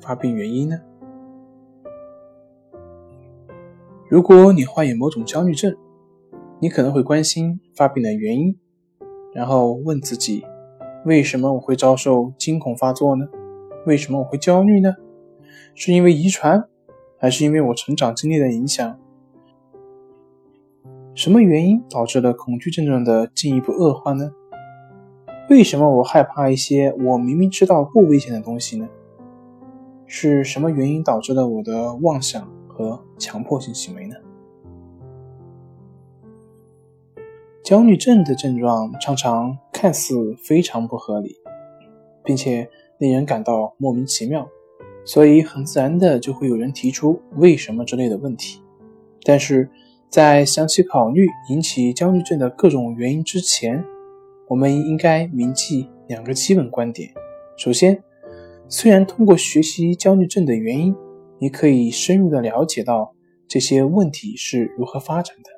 发病原因呢？如果你患有某种焦虑症，你可能会关心发病的原因，然后问自己：为什么我会遭受惊恐发作呢？为什么我会焦虑呢？是因为遗传，还是因为我成长经历的影响？什么原因导致了恐惧症状的进一步恶化呢？为什么我害怕一些我明明知道不危险的东西呢？是什么原因导致了我的妄想和强迫性行为呢？焦虑症的症状常常看似非常不合理，并且令人感到莫名其妙，所以很自然的就会有人提出“为什么”之类的问题。但是在详细考虑引起焦虑症的各种原因之前，我们应该铭记两个基本观点。首先，虽然通过学习焦虑症的原因，你可以深入的了解到这些问题是如何发展的，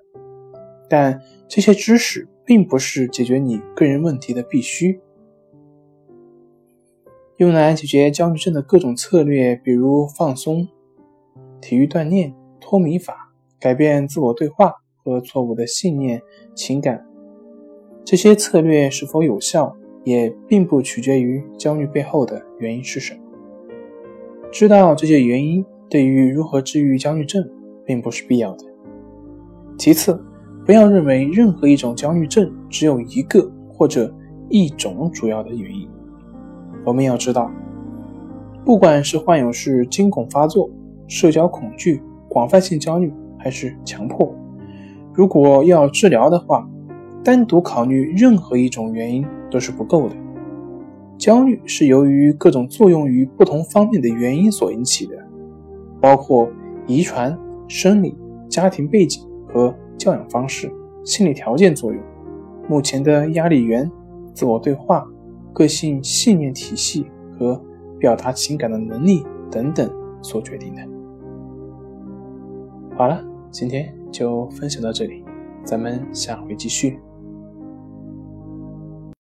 但这些知识并不是解决你个人问题的必须。用来解决焦虑症的各种策略，比如放松、体育锻炼、脱敏法、改变自我对话和错误的信念、情感。这些策略是否有效，也并不取决于焦虑背后的原因是什么。知道这些原因对于如何治愈焦虑症并不是必要的。其次，不要认为任何一种焦虑症只有一个或者一种主要的原因。我们要知道，不管是患有是惊恐发作、社交恐惧、广泛性焦虑还是强迫，如果要治疗的话。单独考虑任何一种原因都是不够的。焦虑是由于各种作用于不同方面的原因所引起的，包括遗传、生理、家庭背景和教养方式、心理条件作用、目前的压力源、自我对话、个性信念体系和表达情感的能力等等所决定的。好了，今天就分享到这里，咱们下回继续。